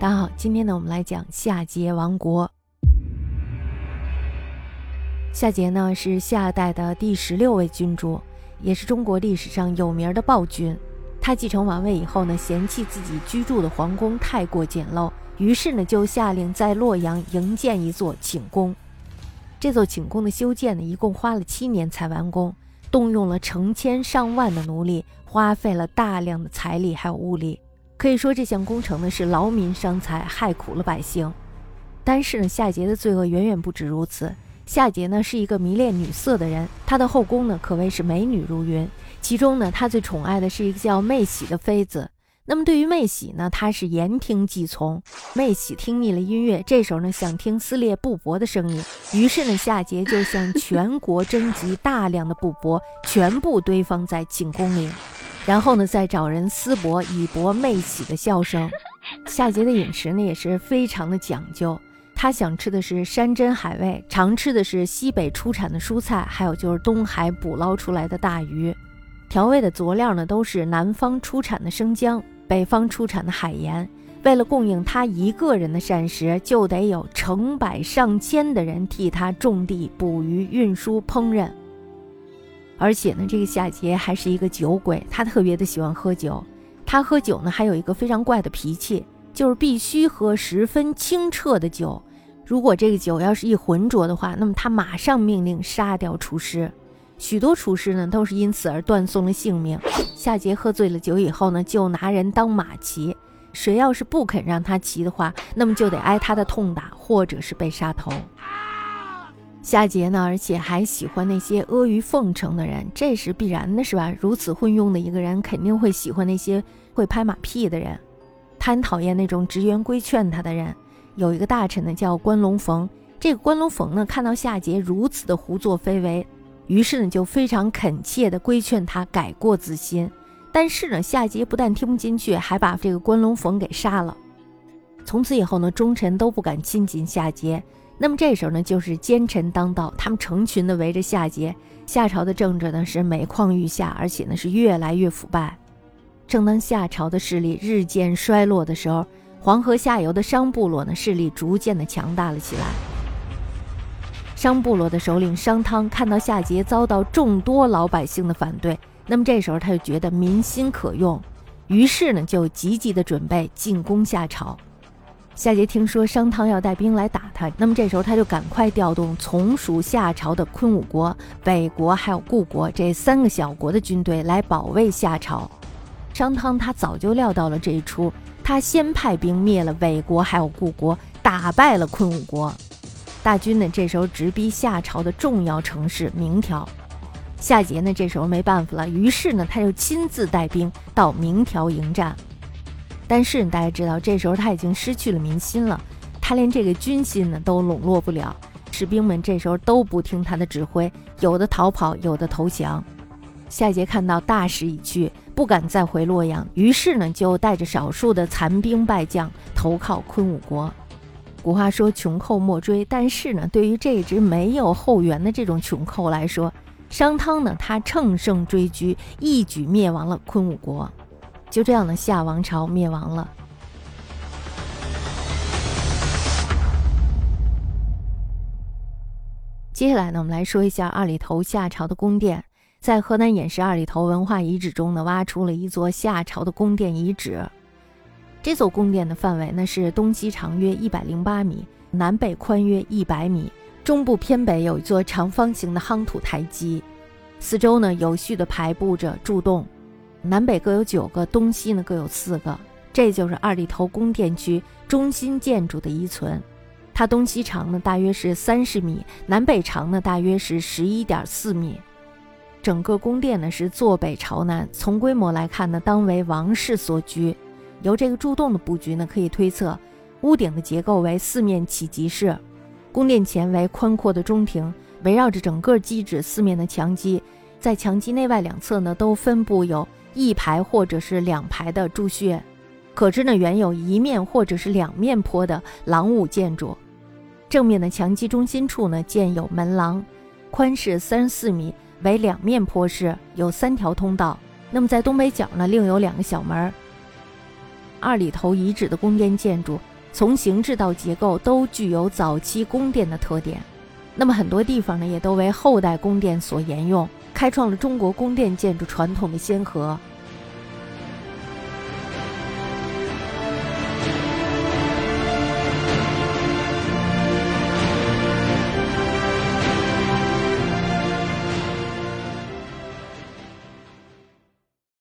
大家好，今天呢，我们来讲夏桀王国。夏桀呢是夏代的第十六位君主，也是中国历史上有名的暴君。他继承王位以后呢，嫌弃自己居住的皇宫太过简陋，于是呢就下令在洛阳营建一座寝宫。这座寝宫的修建呢，一共花了七年才完工，动用了成千上万的奴隶，花费了大量的财力还有物力。可以说这项工程呢是劳民伤财，害苦了百姓。但是呢，夏桀的罪恶远远不止如此。夏桀呢是一个迷恋女色的人，他的后宫呢可谓是美女如云。其中呢，他最宠爱的是一个叫妹喜的妃子。那么对于妹喜呢，他是言听计从。妹喜听腻了音乐，这时候呢想听撕裂布帛的声音，于是呢夏桀就向全国征集大量的布帛，全部堆放在寝宫里。然后呢，再找人撕博以博媚喜的笑声。夏桀的饮食呢也是非常的讲究，他想吃的是山珍海味，常吃的是西北出产的蔬菜，还有就是东海捕捞出来的大鱼。调味的佐料呢都是南方出产的生姜，北方出产的海盐。为了供应他一个人的膳食，就得有成百上千的人替他种地、捕鱼、运输、烹饪。而且呢，这个夏桀还是一个酒鬼，他特别的喜欢喝酒。他喝酒呢，还有一个非常怪的脾气，就是必须喝十分清澈的酒。如果这个酒要是一浑浊的话，那么他马上命令杀掉厨师。许多厨师呢，都是因此而断送了性命。夏桀喝醉了酒以后呢，就拿人当马骑，谁要是不肯让他骑的话，那么就得挨他的痛打，或者是被杀头。夏桀呢，而且还喜欢那些阿谀奉承的人，这是必然的，是吧？如此昏庸的一个人，肯定会喜欢那些会拍马屁的人。他很讨厌那种直言规劝他的人。有一个大臣呢，叫关龙逢。这个关龙逢呢，看到夏桀如此的胡作非为，于是呢，就非常恳切地规劝他改过自新。但是呢，夏桀不但听不进去，还把这个关龙逢给杀了。从此以后呢，忠臣都不敢亲近夏桀。那么这时候呢，就是奸臣当道，他们成群的围着夏桀。夏朝的政治呢是每况愈下，而且呢是越来越腐败。正当夏朝的势力日渐衰落的时候，黄河下游的商部落呢势力逐渐的强大了起来。商部落的首领商汤看到夏桀遭到众多老百姓的反对，那么这时候他就觉得民心可用，于是呢就积极的准备进攻夏朝。夏桀听说商汤要带兵来打他，那么这时候他就赶快调动从属夏朝的昆吾国、北国还有故国这三个小国的军队来保卫夏朝。商汤他早就料到了这一出，他先派兵灭了北国还有故国，打败了昆吾国。大军呢这时候直逼夏朝的重要城市明条。夏桀呢这时候没办法了，于是呢他就亲自带兵到明条迎战。但是大家知道，这时候他已经失去了民心了，他连这个军心呢都笼络不了，士兵们这时候都不听他的指挥，有的逃跑，有的投降。夏桀看到大势已去，不敢再回洛阳，于是呢就带着少数的残兵败将投靠昆吾国。古话说穷寇莫追，但是呢，对于这支没有后援的这种穷寇来说，商汤呢他乘胜追击，一举灭亡了昆吾国。就这样的夏王朝灭亡了。接下来呢，我们来说一下二里头夏朝的宫殿。在河南偃师二里头文化遗址中呢，挖出了一座夏朝的宫殿遗址。这座宫殿的范围呢是东西长约一百零八米，南北宽约一百米，中部偏北有一座长方形的夯土台基，四周呢有序的排布着柱洞。南北各有九个，东西呢各有四个，这就是二里头宫殿区中心建筑的遗存。它东西长呢大约是三十米，南北长呢大约是十一点四米。整个宫殿呢是坐北朝南，从规模来看呢，当为王室所居。由这个柱洞的布局呢，可以推测，屋顶的结构为四面起集式。宫殿前为宽阔的中庭，围绕着整个基址四面的墙基，在墙基内外两侧呢都分布有。一排或者是两排的柱穴，可知呢原有一面或者是两面坡的廊屋建筑。正面的墙基中心处呢建有门廊，宽是三十四米，为两面坡式，有三条通道。那么在东北角呢另有两个小门。二里头遗址的宫殿建筑，从形制到结构都具有早期宫殿的特点。那么很多地方呢，也都为后代宫殿所沿用，开创了中国宫殿建筑传统的先河。